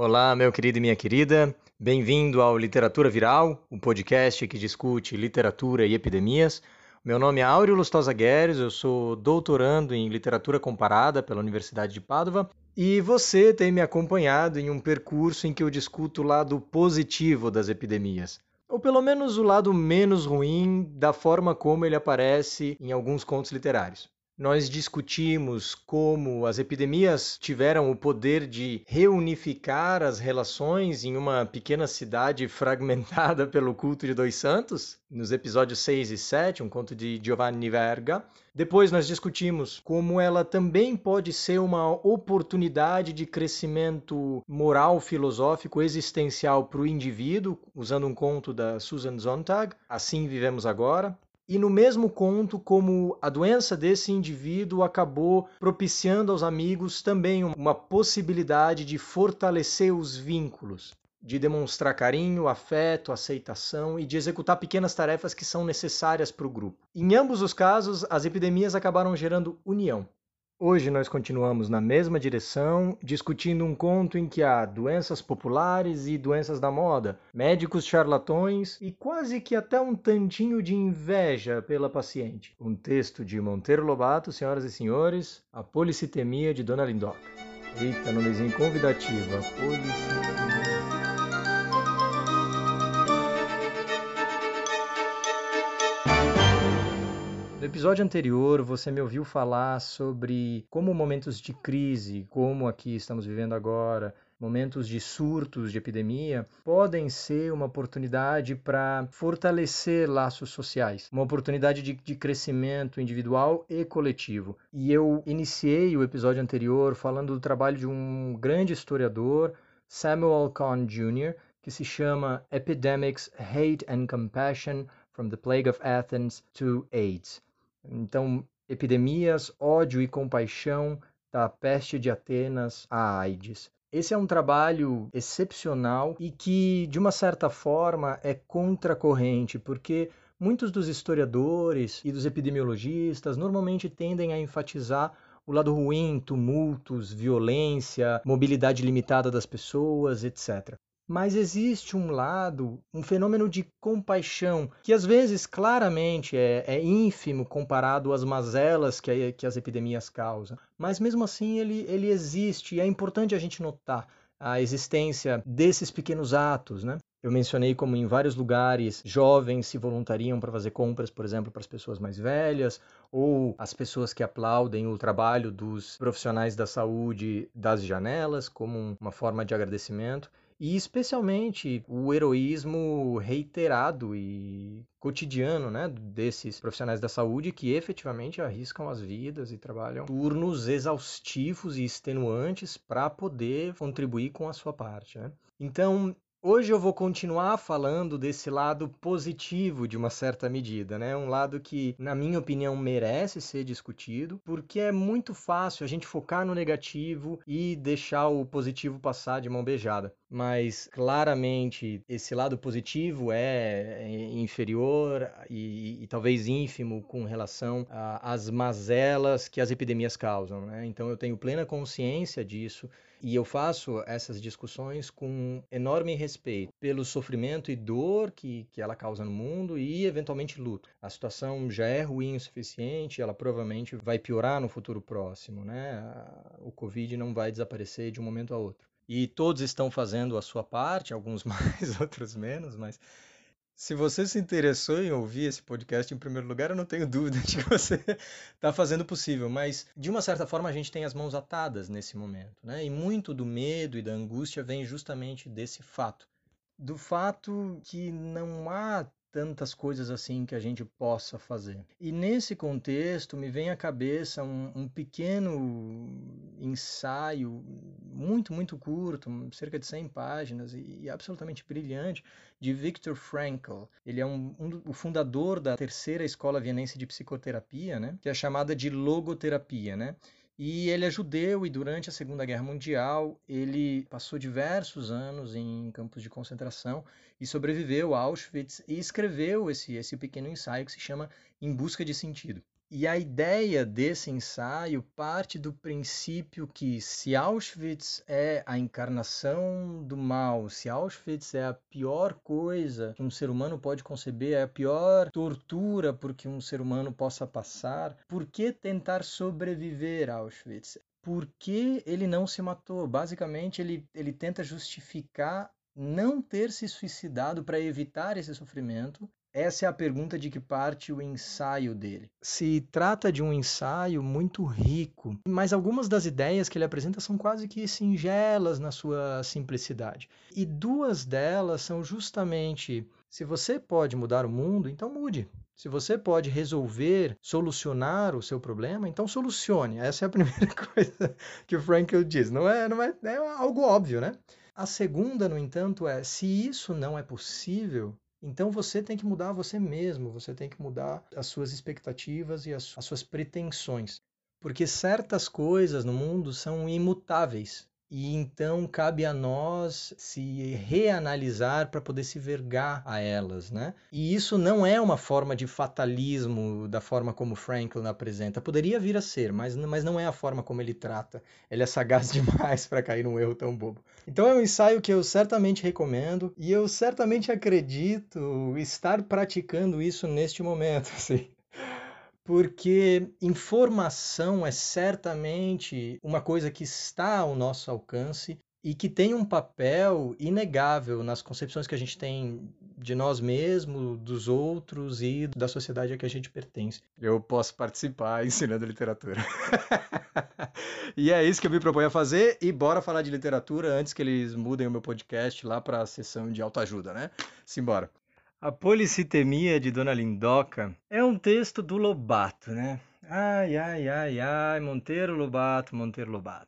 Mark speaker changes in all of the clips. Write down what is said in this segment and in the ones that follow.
Speaker 1: Olá, meu querido e minha querida. Bem-vindo ao Literatura Viral, o um podcast que discute literatura e epidemias. Meu nome é Áureo Lustosa Gueres, eu sou doutorando em literatura comparada pela Universidade de Padova e você tem me acompanhado em um percurso em que eu discuto o lado positivo das epidemias ou pelo menos o lado menos ruim da forma como ele aparece em alguns contos literários. Nós discutimos como as epidemias tiveram o poder de reunificar as relações em uma pequena cidade fragmentada pelo culto de dois santos, nos episódios 6 e 7, um conto de Giovanni Verga. Depois nós discutimos como ela também pode ser uma oportunidade de crescimento moral, filosófico, existencial para o indivíduo, usando um conto da Susan Sontag, Assim Vivemos Agora e no mesmo conto como a doença desse indivíduo acabou propiciando aos amigos também uma possibilidade de fortalecer os vínculos, de demonstrar carinho, afeto, aceitação e de executar pequenas tarefas que são necessárias para o grupo. Em ambos os casos, as epidemias acabaram gerando união. Hoje nós continuamos na mesma direção, discutindo um conto em que há doenças populares e doenças da moda, médicos charlatões e quase que até um tantinho de inveja pela paciente. Um texto de Monteiro Lobato, senhoras e senhores, A Policitemia de Dona Lindoca. Eita, nomezinho convidativo, A Policitemia. Episódio anterior, você me ouviu falar sobre como momentos de crise, como aqui estamos vivendo agora, momentos de surtos de epidemia, podem ser uma oportunidade para fortalecer laços sociais, uma oportunidade de, de, crescimento individual e coletivo. E eu iniciei o episódio anterior falando do trabalho de um grande historiador, Samuel Kahn Jr., que se chama Epidemics, Hate and Compassion from the Plague of Athens to AIDS. Então, epidemias, ódio e compaixão da peste de Atenas à AIDS. Esse é um trabalho excepcional e que, de uma certa forma, é contracorrente, porque muitos dos historiadores e dos epidemiologistas normalmente tendem a enfatizar o lado ruim, tumultos, violência, mobilidade limitada das pessoas, etc. Mas existe um lado, um fenômeno de compaixão, que às vezes claramente é, é ínfimo comparado às mazelas que, que as epidemias causam. Mas mesmo assim ele, ele existe e é importante a gente notar a existência desses pequenos atos, né? Eu mencionei como em vários lugares jovens se voluntariam para fazer compras, por exemplo, para as pessoas mais velhas, ou as pessoas que aplaudem o trabalho dos profissionais da saúde das janelas como uma forma de agradecimento e especialmente o heroísmo reiterado e cotidiano né, desses profissionais da saúde que efetivamente arriscam as vidas e trabalham turnos exaustivos e extenuantes para poder contribuir com a sua parte. Né? Então, Hoje eu vou continuar falando desse lado positivo de uma certa medida, né? Um lado que, na minha opinião, merece ser discutido, porque é muito fácil a gente focar no negativo e deixar o positivo passar de mão beijada. Mas claramente esse lado positivo é, é inferior e, e talvez ínfimo com relação às mazelas que as epidemias causam, né? Então eu tenho plena consciência disso e eu faço essas discussões com enorme respeito pelo sofrimento e dor que, que ela causa no mundo e, eventualmente, luto. A situação já é ruim o suficiente, ela provavelmente vai piorar no futuro próximo, né? O Covid não vai desaparecer de um momento a outro. E todos estão fazendo a sua parte, alguns mais, outros menos, mas se você se interessou em ouvir esse podcast em primeiro lugar, eu não tenho dúvida de que você está fazendo o possível, mas de uma certa forma a gente tem as mãos atadas nesse momento, né? E muito do medo e da angústia vem justamente desse fato. Do fato que não há tantas coisas assim que a gente possa fazer. E nesse contexto me vem à cabeça um, um pequeno ensaio muito, muito curto, cerca de 100 páginas e, e absolutamente brilhante, de Viktor Frankl. Ele é um, um, o fundador da terceira escola vienense de psicoterapia, né, que é chamada de logoterapia, né? E ele é judeu e durante a Segunda Guerra Mundial ele passou diversos anos em campos de concentração e sobreviveu a Auschwitz e escreveu esse, esse pequeno ensaio que se chama Em Busca de Sentido. E a ideia desse ensaio parte do princípio que se Auschwitz é a encarnação do mal, se Auschwitz é a pior coisa que um ser humano pode conceber, é a pior tortura por que um ser humano possa passar, por que tentar sobreviver a Auschwitz? Por que ele não se matou? Basicamente, ele, ele tenta justificar não ter se suicidado para evitar esse sofrimento essa é a pergunta de que parte o ensaio dele. Se trata de um ensaio muito rico, mas algumas das ideias que ele apresenta são quase que singelas na sua simplicidade. E duas delas são justamente: se você pode mudar o mundo, então mude. Se você pode resolver, solucionar o seu problema, então solucione. Essa é a primeira coisa que o Frankl diz. Não é, não é, é algo óbvio, né? A segunda, no entanto, é: se isso não é possível, então você tem que mudar você mesmo, você tem que mudar as suas expectativas e as, as suas pretensões. Porque certas coisas no mundo são imutáveis. E então cabe a nós se reanalisar para poder se vergar a elas, né? E isso não é uma forma de fatalismo da forma como Franklin apresenta. Poderia vir a ser, mas, mas não é a forma como ele trata. Ele é sagaz demais para cair num erro tão bobo. Então é um ensaio que eu certamente recomendo e eu certamente acredito estar praticando isso neste momento, assim porque informação é certamente uma coisa que está ao nosso alcance e que tem um papel inegável nas concepções que a gente tem de nós mesmos, dos outros e da sociedade a que a gente pertence. Eu posso participar ensinando literatura. e é isso que eu me proponho a fazer e bora falar de literatura antes que eles mudem o meu podcast lá para a sessão de autoajuda, né? Simbora. A Policitemia de Dona Lindoca é um texto do Lobato, né? Ai, ai, ai, ai, Monteiro Lobato, Monteiro Lobato.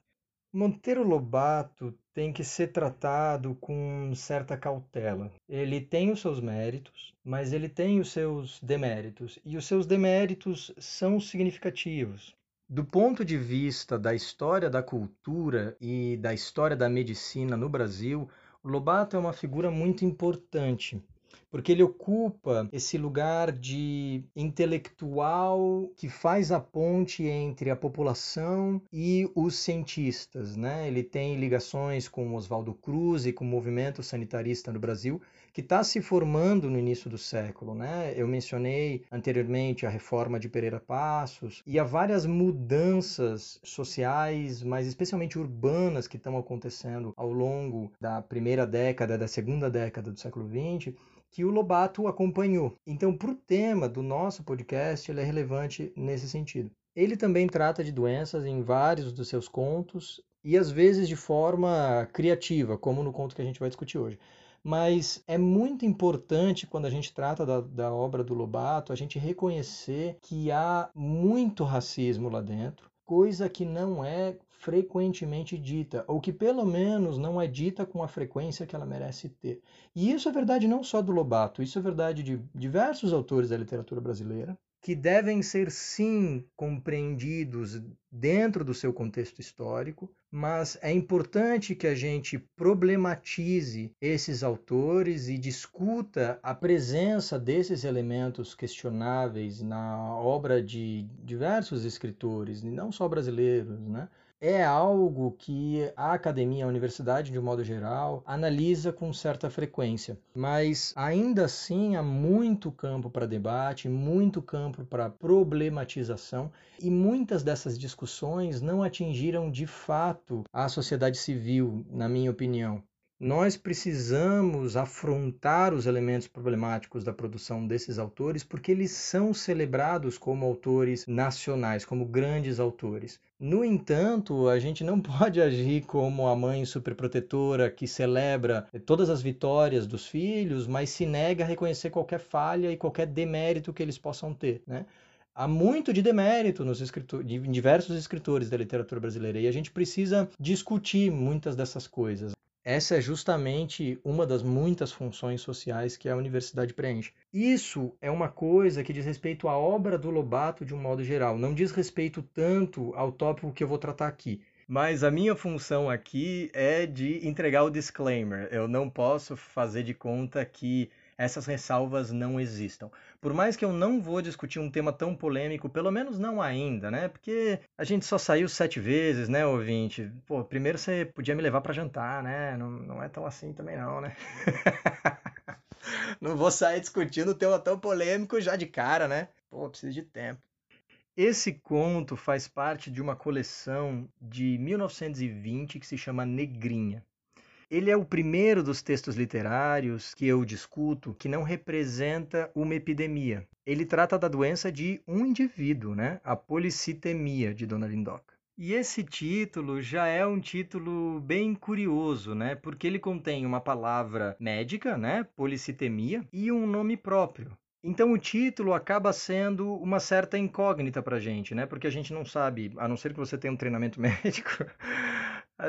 Speaker 1: Monteiro Lobato tem que ser tratado com certa cautela. Ele tem os seus méritos, mas ele tem os seus deméritos, e os seus deméritos são significativos. Do ponto de vista da história da cultura e da história da medicina no Brasil, Lobato é uma figura muito importante porque ele ocupa esse lugar de intelectual que faz a ponte entre a população e os cientistas, né? Ele tem ligações com Oswaldo Cruz e com o movimento sanitarista no Brasil, que está se formando no início do século, né? Eu mencionei anteriormente a reforma de Pereira Passos e há várias mudanças sociais, mas especialmente urbanas que estão acontecendo ao longo da primeira década, da segunda década do século XX, que o Lobato acompanhou. Então, para o tema do nosso podcast, ele é relevante nesse sentido. Ele também trata de doenças em vários dos seus contos e às vezes de forma criativa, como no conto que a gente vai discutir hoje. Mas é muito importante, quando a gente trata da, da obra do Lobato, a gente reconhecer que há muito racismo lá dentro, coisa que não é frequentemente dita, ou que pelo menos não é dita com a frequência que ela merece ter. E isso é verdade não só do Lobato, isso é verdade de diversos autores da literatura brasileira, que devem ser sim compreendidos dentro do seu contexto histórico, mas é importante que a gente problematize esses autores e discuta a presença desses elementos questionáveis na obra de diversos escritores, não só brasileiros, né? É algo que a academia, a universidade de um modo geral, analisa com certa frequência. Mas ainda assim há muito campo para debate, muito campo para problematização e muitas dessas discussões não atingiram de fato a sociedade civil, na minha opinião nós precisamos afrontar os elementos problemáticos da produção desses autores porque eles são celebrados como autores nacionais, como grandes autores. No entanto, a gente não pode agir como a mãe superprotetora que celebra todas as vitórias dos filhos, mas se nega a reconhecer qualquer falha e qualquer demérito que eles possam ter, né? há muito de demérito nos em diversos escritores da literatura brasileira e a gente precisa discutir muitas dessas coisas. Essa é justamente uma das muitas funções sociais que a universidade preenche. Isso é uma coisa que diz respeito à obra do Lobato de um modo geral, não diz respeito tanto ao tópico que eu vou tratar aqui. Mas a minha função aqui é de entregar o disclaimer. Eu não posso fazer de conta que essas ressalvas não existam. Por mais que eu não vou discutir um tema tão polêmico, pelo menos não ainda, né? Porque a gente só saiu sete vezes, né, ouvinte? Pô, primeiro você podia me levar para jantar, né? Não, não é tão assim também não, né? não vou sair discutindo um tema tão polêmico já de cara, né? Pô, preciso de tempo. Esse conto faz parte de uma coleção de 1920 que se chama Negrinha. Ele é o primeiro dos textos literários que eu discuto que não representa uma epidemia. Ele trata da doença de um indivíduo, né? A policitemia de Dona Lindoca. E esse título já é um título bem curioso, né? Porque ele contém uma palavra médica, né? Policitemia, e um nome próprio. Então o título acaba sendo uma certa incógnita para gente, né? Porque a gente não sabe, a não ser que você tenha um treinamento médico,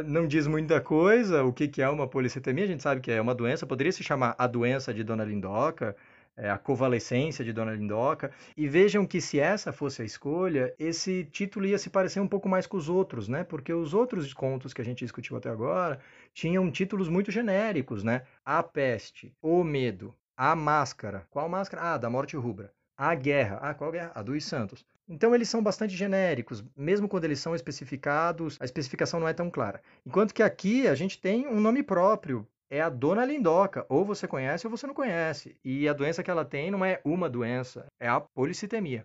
Speaker 1: não diz muita coisa o que, que é uma policitemia. A gente sabe que é uma doença, poderia se chamar a doença de Dona Lindoca, é, a convalescência de Dona Lindoca. E vejam que se essa fosse a escolha, esse título ia se parecer um pouco mais com os outros, né? Porque os outros contos que a gente discutiu até agora tinham títulos muito genéricos, né? A peste, o medo, a máscara. Qual máscara? Ah, da morte rubra. A guerra. Ah, qual guerra? A dos Santos. Então eles são bastante genéricos, mesmo quando eles são especificados, a especificação não é tão clara. Enquanto que aqui a gente tem um nome próprio, é a Dona Lindoca, ou você conhece ou você não conhece. E a doença que ela tem não é uma doença, é a policitemia.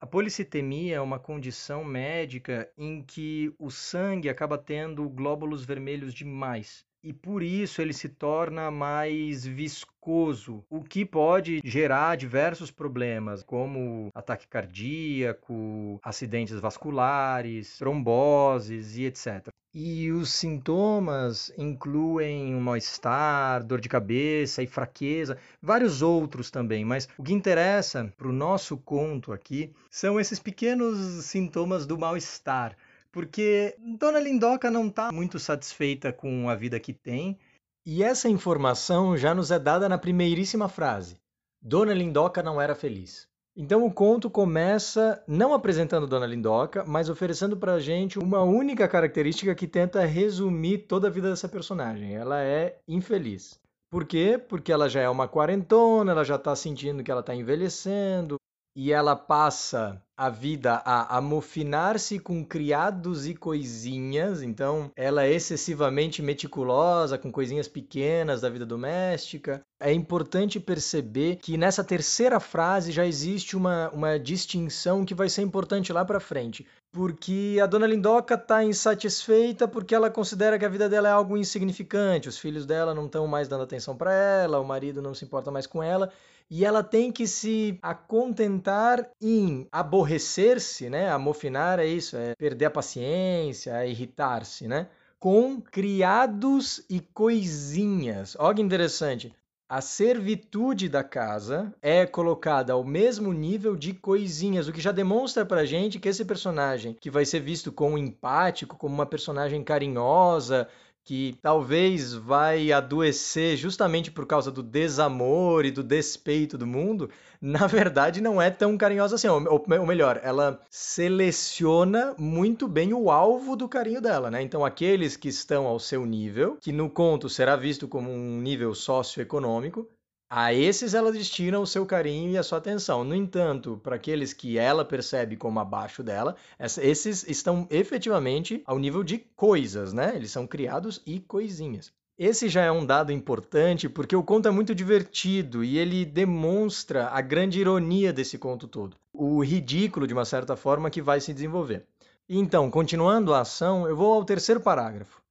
Speaker 1: A policitemia é uma condição médica em que o sangue acaba tendo glóbulos vermelhos demais e por isso ele se torna mais viscoso, o que pode gerar diversos problemas, como ataque cardíaco, acidentes vasculares, tromboses e etc. E os sintomas incluem um mal-estar, dor de cabeça e fraqueza, vários outros também, mas o que interessa para o nosso conto aqui são esses pequenos sintomas do mal-estar porque Dona Lindoca não está muito satisfeita com a vida que tem, e essa informação já nos é dada na primeiríssima frase. Dona Lindoca não era feliz. Então o conto começa não apresentando Dona Lindoca, mas oferecendo para a gente uma única característica que tenta resumir toda a vida dessa personagem. Ela é infeliz. Por quê? Porque ela já é uma quarentona, ela já está sentindo que ela está envelhecendo, e ela passa a vida a amofinar-se com criados e coisinhas, então ela é excessivamente meticulosa com coisinhas pequenas da vida doméstica. É importante perceber que nessa terceira frase já existe uma, uma distinção que vai ser importante lá para frente. Porque a dona Lindoca está insatisfeita porque ela considera que a vida dela é algo insignificante, os filhos dela não estão mais dando atenção para ela, o marido não se importa mais com ela, e ela tem que se acontentar em aborrecer-se, né? Amofinar é isso, é perder a paciência, é irritar-se, né? Com criados e coisinhas. Olha que interessante. A servitude da casa é colocada ao mesmo nível de coisinhas, o que já demonstra pra gente que esse personagem, que vai ser visto como empático, como uma personagem carinhosa, que talvez vai adoecer justamente por causa do desamor e do despeito do mundo, na verdade não é tão carinhosa assim. Ou, ou melhor, ela seleciona muito bem o alvo do carinho dela, né? Então, aqueles que estão ao seu nível, que no conto será visto como um nível socioeconômico, a esses ela destina o seu carinho e a sua atenção. No entanto, para aqueles que ela percebe como abaixo dela, esses estão efetivamente ao nível de coisas, né? Eles são criados e coisinhas. Esse já é um dado importante porque o conto é muito divertido e ele demonstra a grande ironia desse conto todo. O ridículo, de uma certa forma, que vai se desenvolver. Então, continuando a ação, eu vou ao terceiro parágrafo.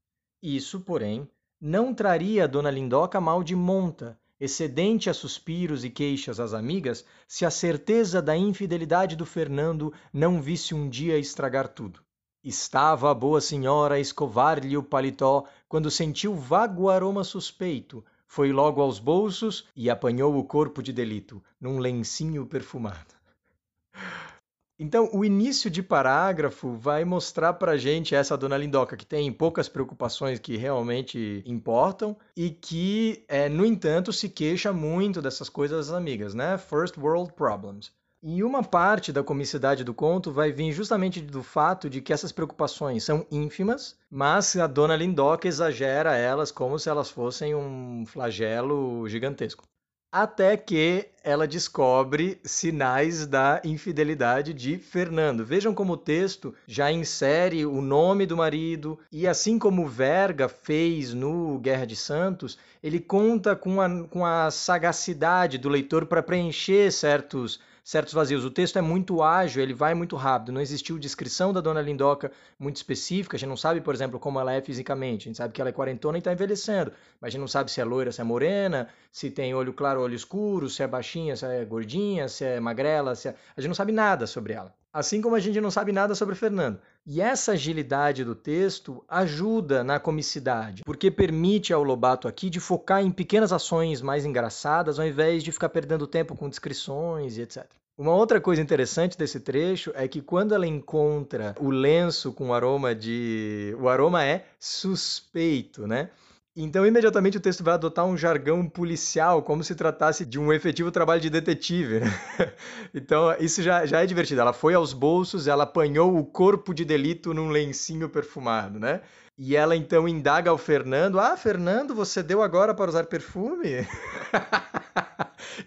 Speaker 1: Isso, porém, não traria a dona Lindoca mal de monta, excedente a suspiros e queixas às amigas, se a certeza da infidelidade do Fernando não visse um dia estragar tudo. Estava a boa senhora a escovar-lhe o paletó quando sentiu vago aroma suspeito. Foi logo aos bolsos e apanhou o corpo de delito, num lencinho perfumado. Então, o início de parágrafo vai mostrar para gente essa dona Lindoca, que tem poucas preocupações que realmente importam e que, é, no entanto, se queixa muito dessas coisas amigas, né? First World Problems. E uma parte da comicidade do conto vai vir justamente do fato de que essas preocupações são ínfimas, mas a dona Lindoca exagera elas como se elas fossem um flagelo gigantesco. Até que ela descobre sinais da infidelidade de Fernando. Vejam como o texto já insere o nome do marido e assim como Verga fez no Guerra de Santos, ele conta com a, com a sagacidade do leitor para preencher certos certos vazios. O texto é muito ágil, ele vai muito rápido. Não existiu descrição da dona Lindoca muito específica. A gente não sabe, por exemplo, como ela é fisicamente. A gente sabe que ela é quarentona e está envelhecendo. Mas a gente não sabe se é loira, se é morena, se tem olho claro, olho escuro, se é baixinha, se é gordinha, se é magrela. Se é... A gente não sabe nada sobre ela. Assim como a gente não sabe nada sobre Fernando. E essa agilidade do texto ajuda na comicidade, porque permite ao Lobato aqui de focar em pequenas ações mais engraçadas, ao invés de ficar perdendo tempo com descrições e etc. Uma outra coisa interessante desse trecho é que quando ela encontra o lenço com aroma de. O aroma é suspeito, né? Então, imediatamente o texto vai adotar um jargão policial, como se tratasse de um efetivo trabalho de detetive. Né? Então, isso já, já é divertido. Ela foi aos bolsos, ela apanhou o corpo de delito num lencinho perfumado, né? E ela então indaga ao Fernando: Ah, Fernando, você deu agora para usar perfume?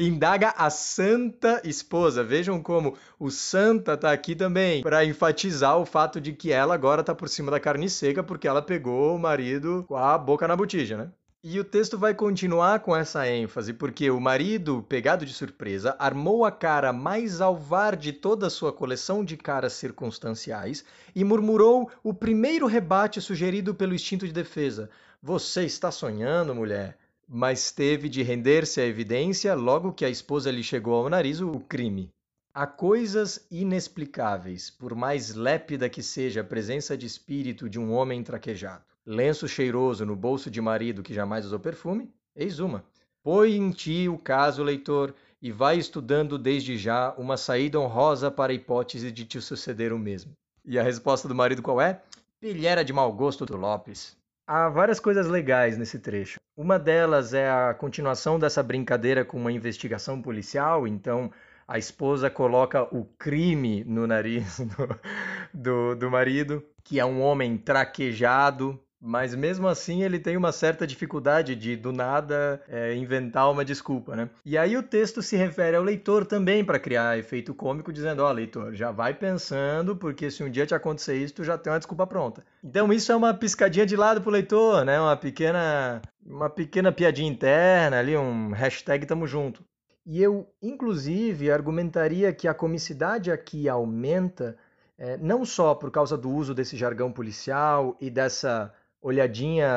Speaker 1: indaga a santa esposa. Vejam como o santa está aqui também para enfatizar o fato de que ela agora está por cima da carne seca porque ela pegou o marido com a boca na botija, né? E o texto vai continuar com essa ênfase, porque o marido, pegado de surpresa, armou a cara mais alvar de toda a sua coleção de caras circunstanciais e murmurou o primeiro rebate sugerido pelo instinto de defesa. Você está sonhando, mulher? Mas teve de render-se à evidência logo que a esposa lhe chegou ao nariz o crime. Há coisas inexplicáveis, por mais lépida que seja a presença de espírito de um homem traquejado lenço cheiroso no bolso de marido que jamais usou perfume? Eis uma. Põe em ti o caso, leitor, e vai estudando desde já uma saída honrosa para a hipótese de te suceder o mesmo. E a resposta do marido qual é? Pilhera de mau gosto do Lopes. Há várias coisas legais nesse trecho. Uma delas é a continuação dessa brincadeira com uma investigação policial, então a esposa coloca o crime no nariz do, do, do marido, que é um homem traquejado, mas mesmo assim ele tem uma certa dificuldade de, do nada, é, inventar uma desculpa, né? E aí o texto se refere ao leitor também para criar efeito cômico, dizendo, ó, oh, leitor, já vai pensando, porque se um dia te acontecer isso, tu já tem uma desculpa pronta. Então isso é uma piscadinha de lado pro leitor, né? Uma pequena, uma pequena piadinha interna ali, um hashtag tamo junto. E eu, inclusive, argumentaria que a comicidade aqui aumenta é, não só por causa do uso desse jargão policial e dessa olhadinha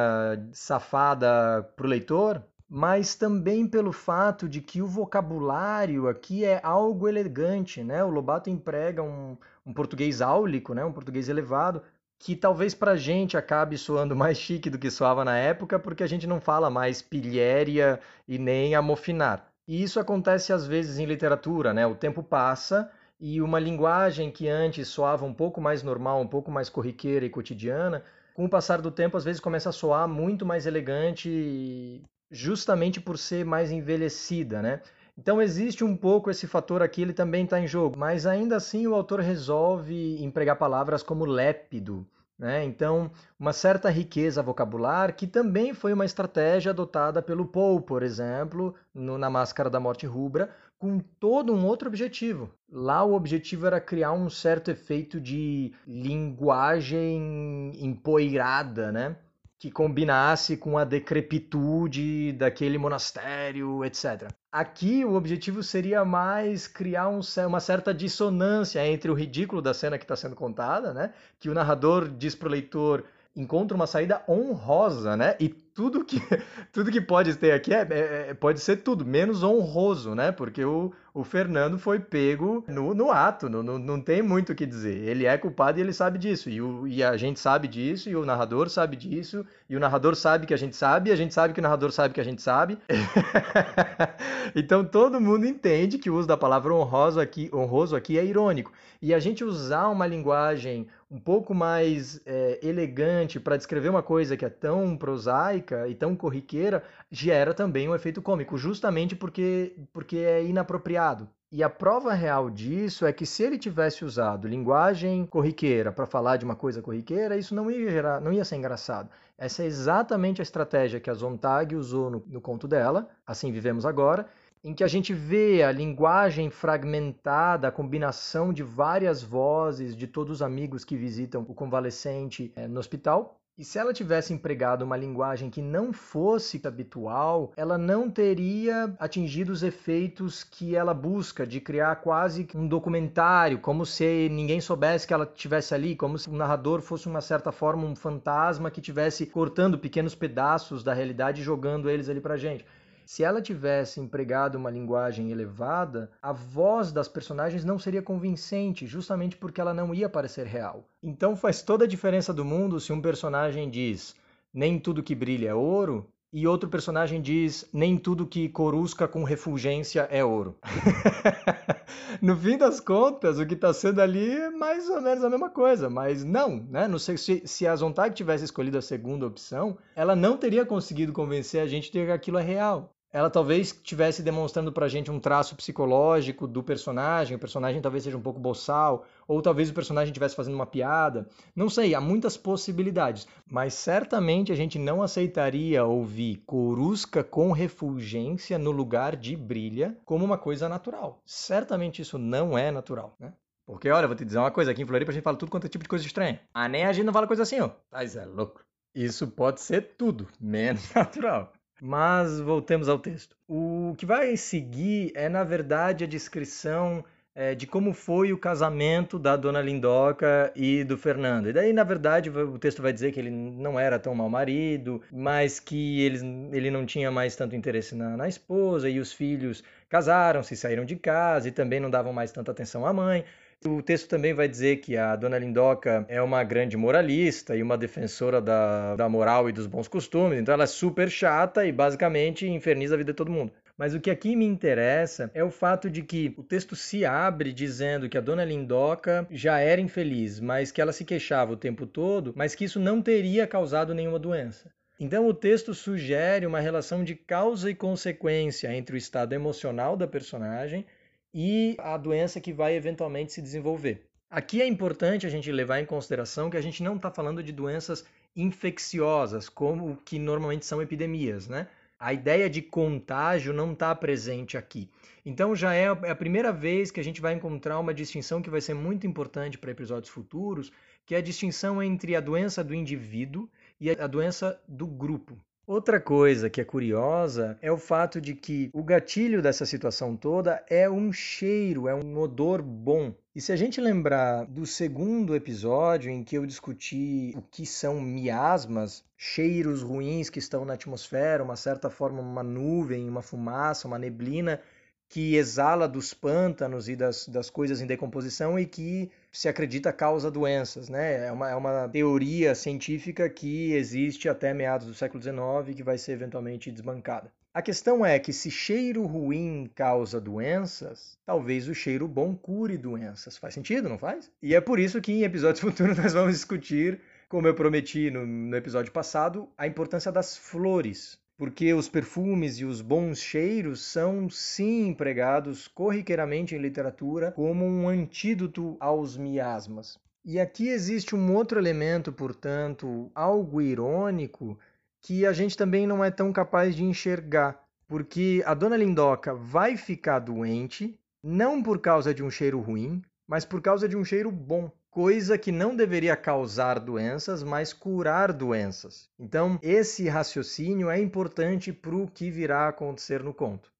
Speaker 1: safada para o leitor, mas também pelo fato de que o vocabulário aqui é algo elegante, né? O Lobato emprega um, um português áulico, né? um português elevado, que talvez para a gente acabe soando mais chique do que soava na época, porque a gente não fala mais pilhéria e nem amofinar. E isso acontece às vezes em literatura, né? O tempo passa e uma linguagem que antes soava um pouco mais normal, um pouco mais corriqueira e cotidiana, com o passar do tempo, às vezes começa a soar muito mais elegante, justamente por ser mais envelhecida, né? Então existe um pouco esse fator aqui, ele também está em jogo, mas ainda assim o autor resolve empregar palavras como lépido, né? Então, uma certa riqueza vocabular, que também foi uma estratégia adotada pelo Poe, por exemplo, no, na Máscara da Morte Rubra, com todo um outro objetivo. Lá o objetivo era criar um certo efeito de linguagem empoeirada, né? Que combinasse com a decrepitude daquele monastério, etc. Aqui o objetivo seria mais criar um, uma certa dissonância entre o ridículo da cena que está sendo contada, né? que o narrador diz para o leitor encontra uma saída honrosa, né? E tudo que, tudo que pode ter aqui é, é, é, pode ser tudo, menos honroso, né? Porque o, o Fernando foi pego no, no ato, no, no, não tem muito o que dizer. Ele é culpado e ele sabe disso. E, o, e a gente sabe disso, e o narrador sabe disso, e o narrador sabe que a gente sabe, e a gente sabe que o narrador sabe que a gente sabe. então todo mundo entende que o uso da palavra honroso aqui, honroso aqui é irônico. E a gente usar uma linguagem um pouco mais é, elegante para descrever uma coisa que é tão prosaica e tão corriqueira, gera também um efeito cômico, justamente porque, porque é inapropriado. E a prova real disso é que se ele tivesse usado linguagem corriqueira para falar de uma coisa corriqueira, isso não ia, gerar, não ia ser engraçado. Essa é exatamente a estratégia que a Zontag usou no, no conto dela, Assim Vivemos Agora, em que a gente vê a linguagem fragmentada, a combinação de várias vozes de todos os amigos que visitam o convalescente é, no hospital, e se ela tivesse empregado uma linguagem que não fosse habitual, ela não teria atingido os efeitos que ela busca de criar quase um documentário, como se ninguém soubesse que ela estivesse ali, como se o narrador fosse uma certa forma um fantasma que estivesse cortando pequenos pedaços da realidade e jogando eles ali pra gente. Se ela tivesse empregado uma linguagem elevada, a voz das personagens não seria convincente, justamente porque ela não ia parecer real. Então faz toda a diferença do mundo se um personagem diz nem tudo que brilha é ouro e outro personagem diz nem tudo que corusca com refulgência é ouro. no fim das contas, o que está sendo ali é mais ou menos a mesma coisa, mas não, né? Não sei se, se a Zontag tivesse escolhido a segunda opção, ela não teria conseguido convencer a gente de que aquilo é real ela talvez estivesse demonstrando pra gente um traço psicológico do personagem, o personagem talvez seja um pouco boçal, ou talvez o personagem estivesse fazendo uma piada. Não sei, há muitas possibilidades, mas certamente a gente não aceitaria ouvir Corusca com refulgência no lugar de brilha como uma coisa natural. Certamente isso não é natural, né? Porque, olha, vou te dizer uma coisa, aqui em Floripa a gente fala tudo quanto é tipo de coisa estranha. Ah, nem a gente não fala coisa assim, ó. Mas é louco. Isso pode ser tudo, menos natural. Mas voltemos ao texto. O que vai seguir é, na verdade, a descrição é, de como foi o casamento da dona Lindoca e do Fernando. E daí, na verdade, o texto vai dizer que ele não era tão mau marido, mas que ele, ele não tinha mais tanto interesse na, na esposa, e os filhos casaram-se, saíram de casa e também não davam mais tanta atenção à mãe. O texto também vai dizer que a dona Lindoca é uma grande moralista e uma defensora da, da moral e dos bons costumes, então ela é super chata e basicamente inferniza a vida de todo mundo. Mas o que aqui me interessa é o fato de que o texto se abre dizendo que a dona Lindoca já era infeliz, mas que ela se queixava o tempo todo, mas que isso não teria causado nenhuma doença. Então o texto sugere uma relação de causa e consequência entre o estado emocional da personagem e a doença que vai eventualmente se desenvolver. Aqui é importante a gente levar em consideração que a gente não está falando de doenças infecciosas, como que normalmente são epidemias, né? A ideia de contágio não está presente aqui. Então já é, é a primeira vez que a gente vai encontrar uma distinção que vai ser muito importante para episódios futuros, que é a distinção entre a doença do indivíduo e a doença do grupo. Outra coisa que é curiosa é o fato de que o gatilho dessa situação toda é um cheiro, é um odor bom. E se a gente lembrar do segundo episódio em que eu discuti o que são miasmas, cheiros ruins que estão na atmosfera, uma certa forma, uma nuvem, uma fumaça, uma neblina que exala dos pântanos e das, das coisas em decomposição e que se acredita causa doenças, né? É uma, é uma teoria científica que existe até meados do século XIX que vai ser eventualmente desbancada. A questão é que se cheiro ruim causa doenças, talvez o cheiro bom cure doenças. Faz sentido, não faz? E é por isso que em episódios futuros nós vamos discutir, como eu prometi no, no episódio passado, a importância das flores porque os perfumes e os bons cheiros são sim empregados corriqueiramente em literatura como um antídoto aos miasmas. E aqui existe um outro elemento, portanto, algo irônico, que a gente também não é tão capaz de enxergar, porque a dona Lindoca vai ficar doente não por causa de um cheiro ruim, mas por causa de um cheiro bom coisa que não deveria causar doenças, mas curar doenças. Então, esse raciocínio é importante para o que virá a acontecer no conto.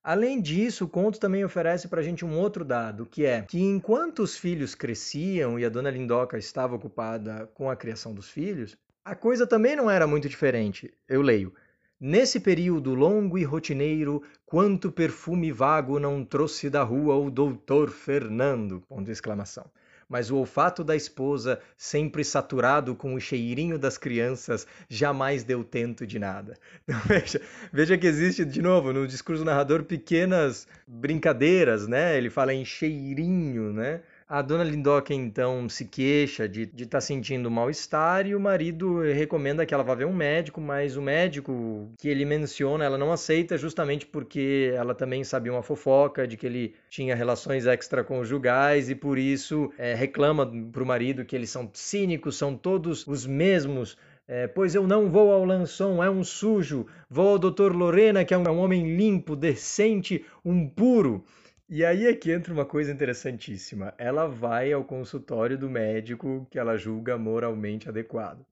Speaker 1: Além disso, o conto também oferece para a gente um outro dado, que é que enquanto os filhos cresciam e a dona Lindoca estava ocupada com a criação dos filhos, a coisa também não era muito diferente. Eu leio. Nesse período longo e rotineiro, quanto perfume vago não trouxe da rua o doutor Fernando! Ponto de exclamação mas o olfato da esposa, sempre saturado com o cheirinho das crianças, jamais deu tento de nada. Então, veja, veja que existe, de novo, no discurso do narrador, pequenas brincadeiras, né? Ele fala em cheirinho, né? A dona Lindoca então se queixa de estar tá sentindo mal-estar e o marido recomenda que ela vá ver um médico, mas o médico que ele menciona ela não aceita justamente porque ela também sabia uma fofoca de que ele tinha relações extraconjugais e por isso é, reclama para o marido que eles são cínicos, são todos os mesmos É, pois eu não vou ao Lançon, é um sujo. Vou ao Dr. Lorena, que é é um homem limpo, decente, um puro. E aí é que entra uma coisa interessantíssima. Ela vai ao consultório do médico que ela julga moralmente adequado.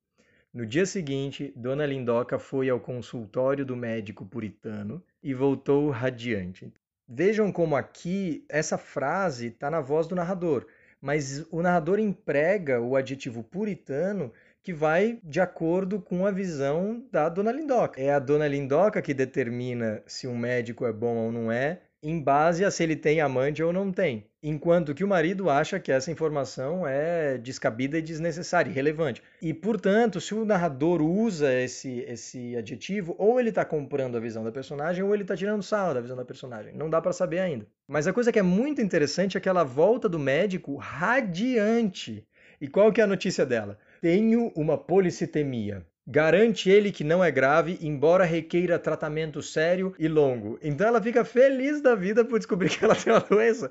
Speaker 1: No dia seguinte, Dona Lindoca foi ao consultório do médico puritano e voltou radiante. Vejam como aqui essa frase está na voz do narrador, mas o narrador emprega o adjetivo puritano que vai de acordo com a visão da Dona Lindoca. É a Dona Lindoca que determina se um médico é bom ou não é, em base a se ele tem amante ou não tem. Enquanto que o marido acha que essa informação é descabida e desnecessária, irrelevante. E, portanto, se o narrador usa esse, esse adjetivo, ou ele está comprando a visão da personagem, ou ele está tirando sarro da visão da personagem. Não dá para saber ainda. Mas a coisa que é muito interessante é aquela volta do médico radiante. E qual que é a notícia dela? Tenho uma policitemia. Garante ele que não é grave, embora requeira tratamento sério e longo. Então ela fica feliz da vida por descobrir que ela tem uma doença.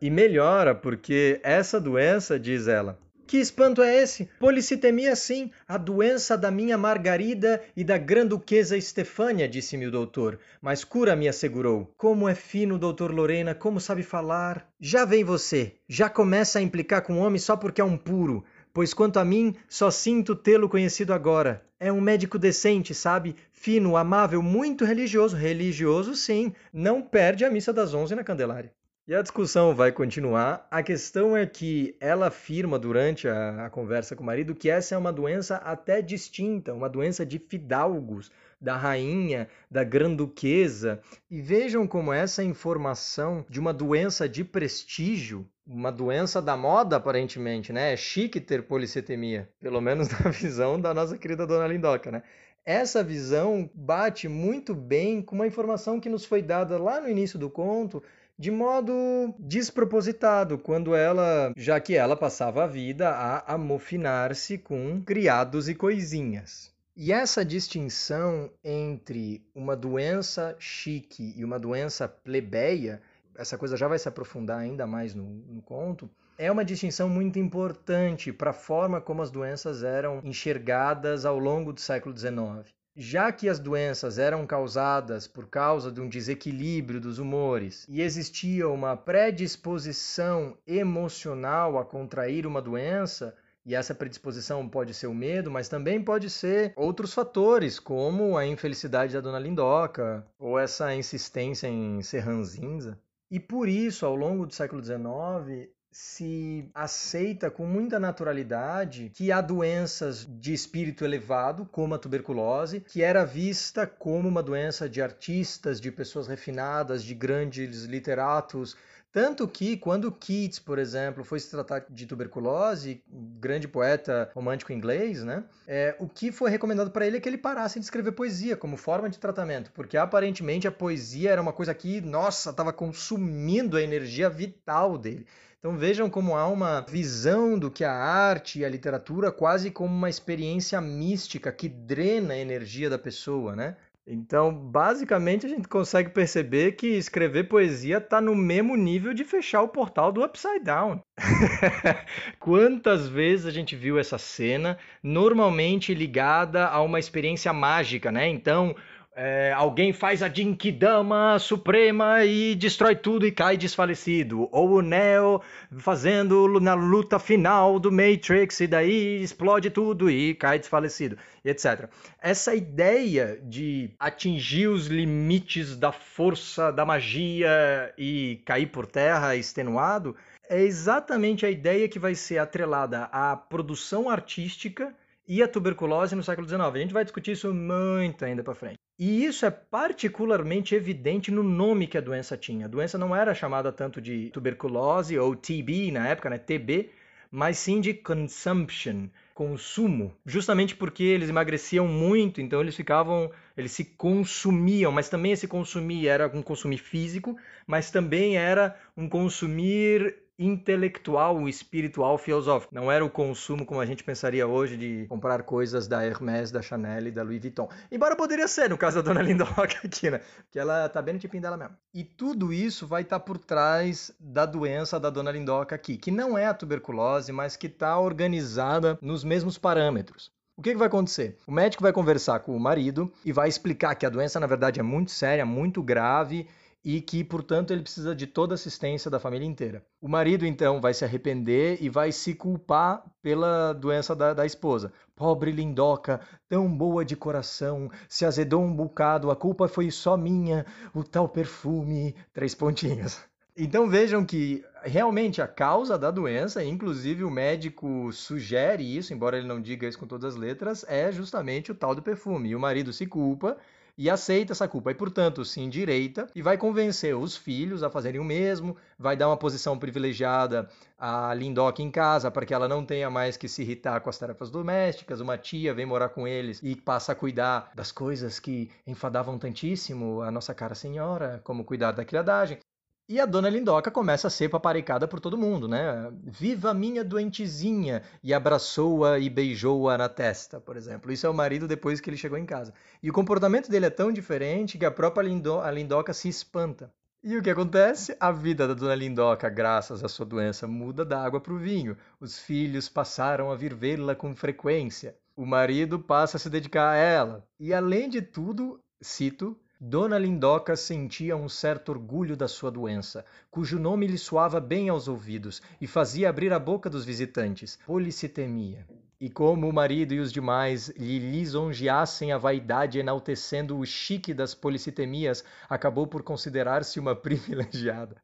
Speaker 1: E melhora, porque essa doença, diz ela, que espanto é esse? Policitemia sim, a doença da minha Margarida e da granduquesa Estefânia, disse-me o doutor. Mas cura me assegurou. Como é fino, doutor Lorena, como sabe falar. Já vem você, já começa a implicar com o homem só porque é um puro pois quanto a mim, só sinto tê-lo conhecido agora. É um médico decente, sabe? Fino, amável, muito religioso. Religioso, sim. Não perde a missa das onze na Candelária. E a discussão vai continuar. A questão é que ela afirma durante a, a, conversa com o marido que essa é uma doença até distinta, uma doença de fidalgos, da rainha, da granduquesa. E vejam como essa informação de uma doença de prestígio, uma doença da moda, aparentemente, né? É chique ter policitemia, pelo menos na visão da nossa querida dona Lindoca, né? Essa visão bate muito bem com uma informação que nos foi dada lá no início do conto, de modo despropositado, quando ela, já que ela passava a vida a amofinar-se com criados e coisinhas. E essa distinção entre uma doença chique e uma doença plebeia, essa coisa já vai se aprofundar ainda mais no, no conto, é uma distinção muito importante para a forma como as doenças eram enxergadas ao longo do século XIX. Já que as doenças eram causadas por causa de um desequilíbrio dos humores e existia uma predisposição emocional a contrair uma doença, e essa predisposição pode ser o medo, mas também pode ser outros fatores, como a infelicidade da dona Lindoca, ou essa insistência em ser ranzinza. E por isso, ao longo do século XIX, se aceita com muita naturalidade que há doenças de espírito elevado, como a tuberculose, que era vista como uma doença de artistas, de pessoas refinadas, de grandes literatos, tanto que, quando Keats, por exemplo, foi se tratar de tuberculose, grande poeta romântico inglês, né? É, o que foi recomendado para ele é que ele parasse de escrever poesia como forma de tratamento, porque aparentemente a poesia era uma coisa que, nossa, estava consumindo a energia vital dele. Então vejam como há uma visão do que a arte e a literatura quase como uma experiência mística que drena a energia da pessoa, né? Então, basicamente, a gente consegue perceber que escrever poesia está no mesmo nível de fechar o portal do Upside Down. Quantas vezes a gente viu essa cena, normalmente ligada a uma experiência mágica, né? Então, é, alguém faz a Jinkidama Suprema e destrói tudo e cai desfalecido. Ou o Neo fazendo na luta final do Matrix e daí explode tudo e cai desfalecido, etc. Essa ideia de atingir os limites da força da magia e cair por terra extenuado é exatamente a ideia que vai ser atrelada à produção artística e a tuberculose no século XIX. A gente vai discutir isso muito ainda para frente. E isso é particularmente evidente no nome que a doença tinha. A doença não era chamada tanto de tuberculose ou TB na época, né, TB, mas sim de consumption, consumo, justamente porque eles emagreciam muito, então eles ficavam, eles se consumiam, mas também esse consumir era um consumir físico, mas também era um consumir intelectual, espiritual, filosófico. Não era o consumo como a gente pensaria hoje de comprar coisas da Hermès, da Chanel e da Louis Vuitton. Embora poderia ser, no caso da Dona Lindoca aqui, né? Que ela tá bem no tipinho dela mesmo. E tudo isso vai estar tá por trás da doença da Dona Lindoca aqui, que não é a tuberculose, mas que está organizada nos mesmos parâmetros. O que, que vai acontecer? O médico vai conversar com o marido e vai explicar que a doença, na verdade, é muito séria, muito grave e que, portanto, ele precisa de toda a assistência da família inteira. O marido, então, vai se arrepender e vai se culpar pela doença da, da esposa. Pobre Lindoca, tão boa de coração, se azedou um bocado, a culpa foi só minha, o tal perfume. Três pontinhos. Então vejam que realmente a causa da doença, inclusive o médico sugere isso, embora ele não diga isso com todas as letras, é justamente o tal do perfume. E o marido se culpa e aceita essa culpa. E, portanto, se endireita e vai convencer os filhos a fazerem o mesmo, vai dar uma posição privilegiada à Lindoca em casa para que ela não tenha mais que se irritar com as tarefas domésticas. Uma tia vem morar com eles e passa a cuidar das coisas que enfadavam tantíssimo a nossa cara senhora, como cuidar da criadagem. E a dona Lindoca começa a ser paparicada por todo mundo, né? Viva minha doentezinha! E abraçou-a e beijou-a na testa, por exemplo. Isso é o marido depois que ele chegou em casa. E o comportamento dele é tão diferente que a própria Lindo a Lindoca se espanta. E o que acontece? A vida da dona Lindoca, graças à sua doença, muda da água para o vinho. Os filhos passaram a vir vê-la com frequência. O marido passa a se dedicar a ela. E além de tudo, cito, Dona Lindoca sentia um certo orgulho da sua doença, cujo nome lhe soava bem aos ouvidos e fazia abrir a boca dos visitantes: policitemia. E como o marido e os demais lhe lisonjeassem a vaidade enaltecendo o chique das policitemias, acabou por considerar-se uma privilegiada.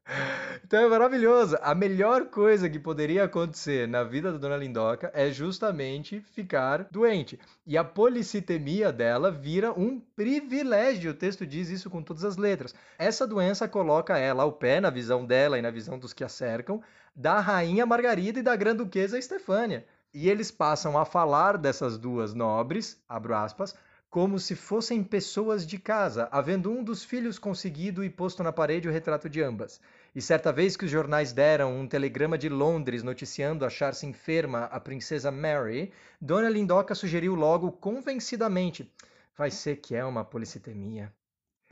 Speaker 1: Então é maravilhoso. A melhor coisa que poderia acontecer na vida da dona Lindoca é justamente ficar doente. E a policitemia dela vira um privilégio. O texto diz isso com todas as letras. Essa doença coloca ela ao pé, na visão dela e na visão dos que a cercam, da rainha Margarida e da grã-duquesa Estefânia. E eles passam a falar dessas duas nobres, abro aspas, como se fossem pessoas de casa, havendo um dos filhos conseguido e posto na parede o retrato de ambas. E certa vez que os jornais deram um telegrama de Londres noticiando achar-se enferma a princesa Mary, Dona Lindoca sugeriu logo convencidamente: vai ser que é uma policitemia.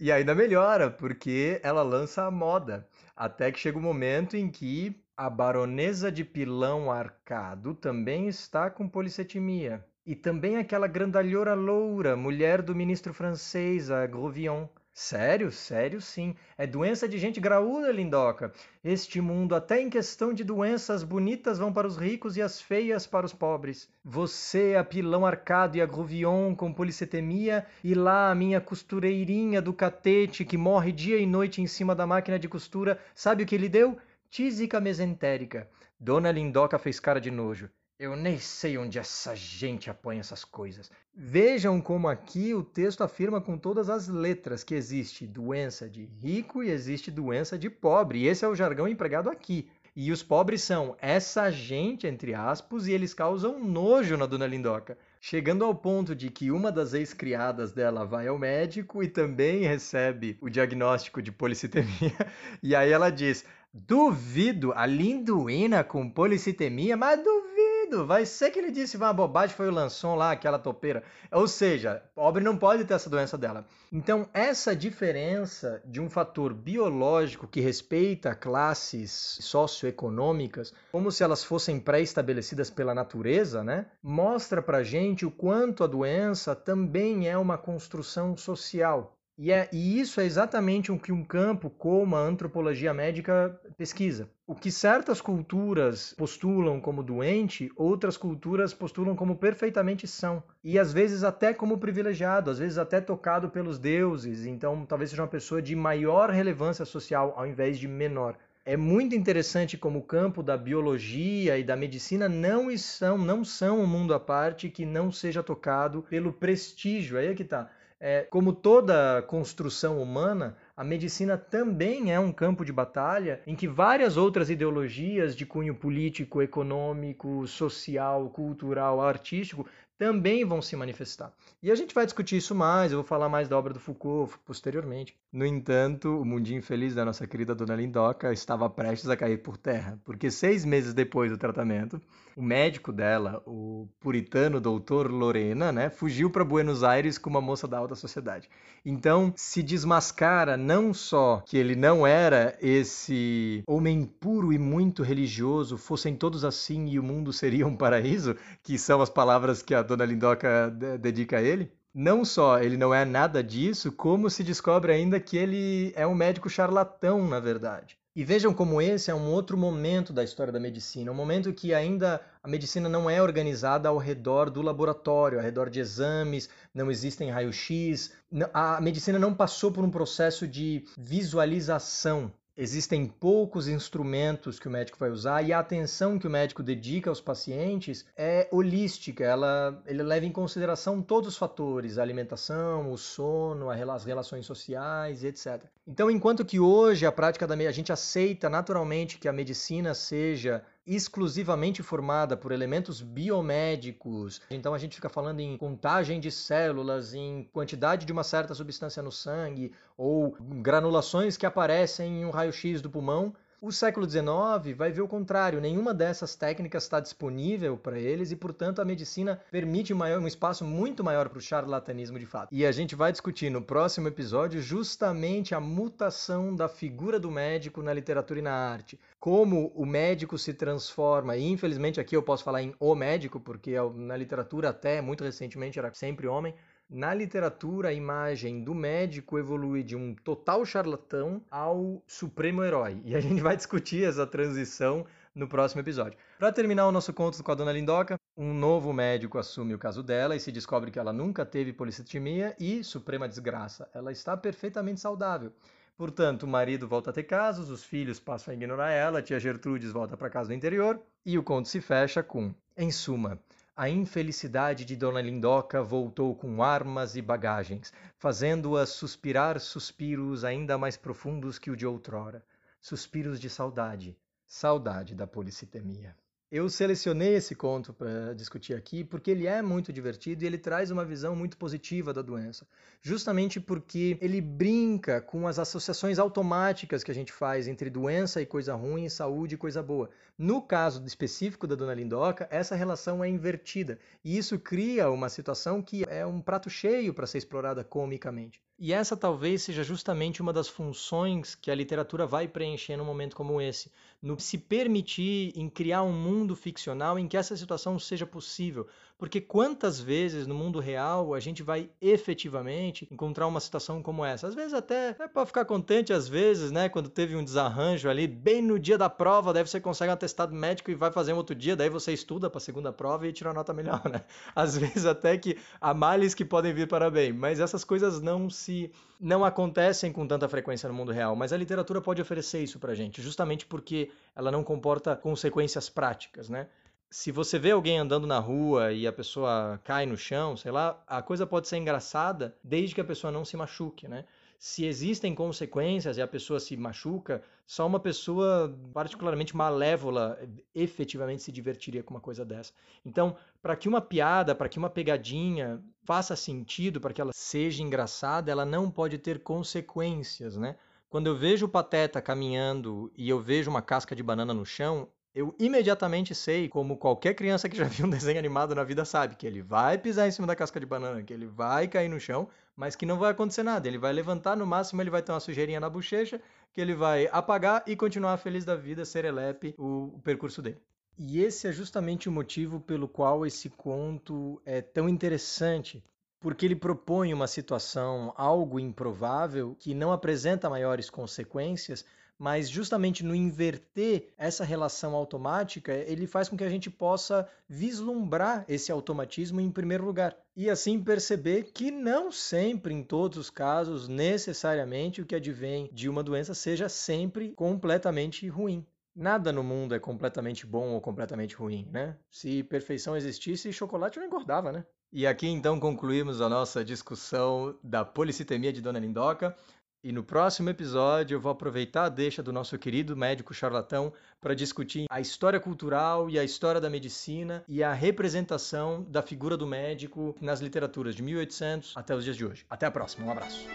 Speaker 1: E ainda melhora, porque ela lança a moda, até que chega o momento em que a baronesa de Pilão Arcado também está com policetimia. E também aquela grandalhora loura, mulher do ministro francês, a Grovillon. Sério, sério sim. É doença de gente graúda, Lindoca. Este mundo, até em questão de doenças bonitas, vão para os ricos e as feias para os pobres. Você, a pilão arcado e a Grovillon com policetemia, e lá a minha costureirinha do catete que morre dia e noite em cima da máquina de costura, sabe o que lhe deu? Tísica mesentérica. Dona Lindoca fez cara de nojo. Eu nem sei onde essa gente apanha essas coisas. Vejam como aqui o texto afirma com todas as letras que existe doença de rico e existe doença de pobre. E esse é o jargão empregado aqui. E os pobres são essa gente, entre aspas, e eles causam nojo na Dona Lindoca. Chegando ao ponto de que uma das ex-criadas dela vai ao médico e também recebe o diagnóstico de policitemia. E aí ela diz: Duvido a Linduína com policitemia, mas duvido. Vai ser que ele disse uma bobagem, foi o Lançon lá, aquela topeira. Ou seja, pobre não pode ter essa doença dela. Então, essa diferença de um fator biológico que respeita classes socioeconômicas, como se elas fossem pré-estabelecidas pela natureza, né? Mostra pra gente o quanto a doença também é uma construção social. E, é, e isso é exatamente o que um campo como a antropologia médica pesquisa. O que certas culturas postulam como doente, outras culturas postulam como perfeitamente são. E às vezes até como privilegiado, às vezes até tocado pelos deuses. Então talvez seja uma pessoa de maior relevância social ao invés de menor. É muito interessante como o campo da biologia e da medicina não são, não são um mundo à parte que não seja tocado pelo prestígio. Aí é que tá é, como toda construção humana, a medicina também é um campo de batalha em que várias outras ideologias de cunho político, econômico, social, cultural, artístico também vão se manifestar. E a gente vai discutir isso mais, eu vou falar mais da obra do Foucault posteriormente. No entanto, o mundinho feliz da nossa querida Dona Lindoca estava prestes a cair por terra, porque seis meses depois do tratamento, o médico dela, o puritano doutor Lorena, né, fugiu para Buenos Aires com uma moça da alta sociedade. Então, se desmascara não só que ele não era esse homem puro e muito religioso, fossem todos assim e o mundo seria um paraíso, que são as palavras que a dona Lindoca dedica a ele. Não só ele não é nada disso, como se descobre ainda que ele é um médico charlatão, na verdade. E vejam como esse é um outro momento da história da medicina, um momento que ainda a medicina não é organizada ao redor do laboratório, ao redor de exames, não existem raio-x, a medicina não passou por um processo de visualização existem poucos instrumentos que o médico vai usar e a atenção que o médico dedica aos pacientes é holística, ela, ele leva em consideração todos os fatores, a alimentação, o sono, as relações sociais, etc. Então, enquanto que hoje a prática da a gente aceita naturalmente que a medicina seja exclusivamente formada por elementos biomédicos. Então a gente fica falando em contagem de células, em quantidade de uma certa substância no sangue ou granulações que aparecem em um raio-x do pulmão. O século XIX vai ver o contrário, nenhuma dessas técnicas está disponível para eles e, portanto, a medicina permite um espaço muito maior para o charlatanismo de fato. E a gente vai discutir no próximo episódio justamente a mutação da figura do médico na literatura e na arte. Como o médico se transforma, e infelizmente aqui eu posso falar em o médico, porque na literatura até muito recentemente era sempre homem, na literatura, a imagem do médico evolui de um total charlatão ao supremo herói. E a gente vai discutir essa transição no próximo episódio. Para terminar o nosso conto com a dona Lindoca, um novo médico assume o caso dela e se descobre que ela nunca teve policitemia e, suprema desgraça, ela está perfeitamente saudável. Portanto, o marido volta a ter casos, os filhos passam a ignorar ela, a tia Gertrudes volta para casa do interior e o conto se fecha com, em suma, a infelicidade de Dona Lindoca voltou com armas e bagagens, fazendo-a suspirar suspiros ainda mais profundos que o de outrora, suspiros de saudade, saudade da policitemia. Eu selecionei esse conto para discutir aqui porque ele é muito divertido e ele traz uma visão muito positiva da doença. Justamente porque ele brinca com as associações automáticas que a gente faz entre doença e coisa ruim, saúde e coisa boa. No caso específico da dona Lindoca, essa relação é invertida e isso cria uma situação que é um prato cheio para ser explorada comicamente. E essa talvez seja justamente uma das funções que a literatura vai preencher num momento como esse, no se permitir em criar um mundo ficcional em que essa situação seja possível. Porque quantas vezes no mundo real a gente vai efetivamente encontrar uma situação como essa? Às vezes até é para ficar contente, às vezes, né, quando teve um desarranjo ali, bem no dia da prova, daí você consegue um atestado médico e vai fazer um outro dia, daí você estuda para a segunda prova e tira uma nota melhor, né? Às vezes até que há males que podem vir para bem, mas essas coisas não se não acontecem com tanta frequência no mundo real, mas a literatura pode oferecer isso pra gente, justamente porque ela não comporta consequências práticas, né? Se você vê alguém andando na rua e a pessoa cai no chão, sei lá, a coisa pode ser engraçada desde que a pessoa não se machuque, né? se existem consequências e a pessoa se machuca, só uma pessoa particularmente malévola efetivamente se divertiria com uma coisa dessa. Então, para que uma piada, para que uma pegadinha faça sentido, para que ela seja engraçada, ela não pode ter consequências, né? Quando eu vejo o Pateta caminhando e eu vejo uma casca de banana no chão, eu imediatamente sei, como qualquer criança que já viu um desenho animado na vida sabe, que ele vai pisar em cima da casca de banana, que ele vai cair no chão, mas que não vai acontecer nada. Ele vai levantar, no máximo ele vai ter uma sujeirinha na bochecha, que ele vai apagar e continuar feliz da vida, serelepe, o, o percurso dele. E esse é justamente o motivo pelo qual esse conto é tão interessante, porque ele propõe uma situação algo improvável que não apresenta maiores consequências, mas justamente no inverter essa relação automática, ele faz com que a gente possa vislumbrar esse automatismo em primeiro lugar e assim perceber que não sempre, em todos os casos, necessariamente o que advém de uma doença seja sempre completamente ruim. Nada no mundo é completamente bom ou completamente ruim, né? Se perfeição existisse, chocolate não engordava, né? E aqui então concluímos a nossa discussão da policitemia de Dona Lindoca. E no próximo episódio eu vou aproveitar a deixa do nosso querido médico charlatão para discutir a história cultural e a história da medicina e a representação da figura do médico nas literaturas de 1800 até os dias de hoje. Até a próxima, um abraço.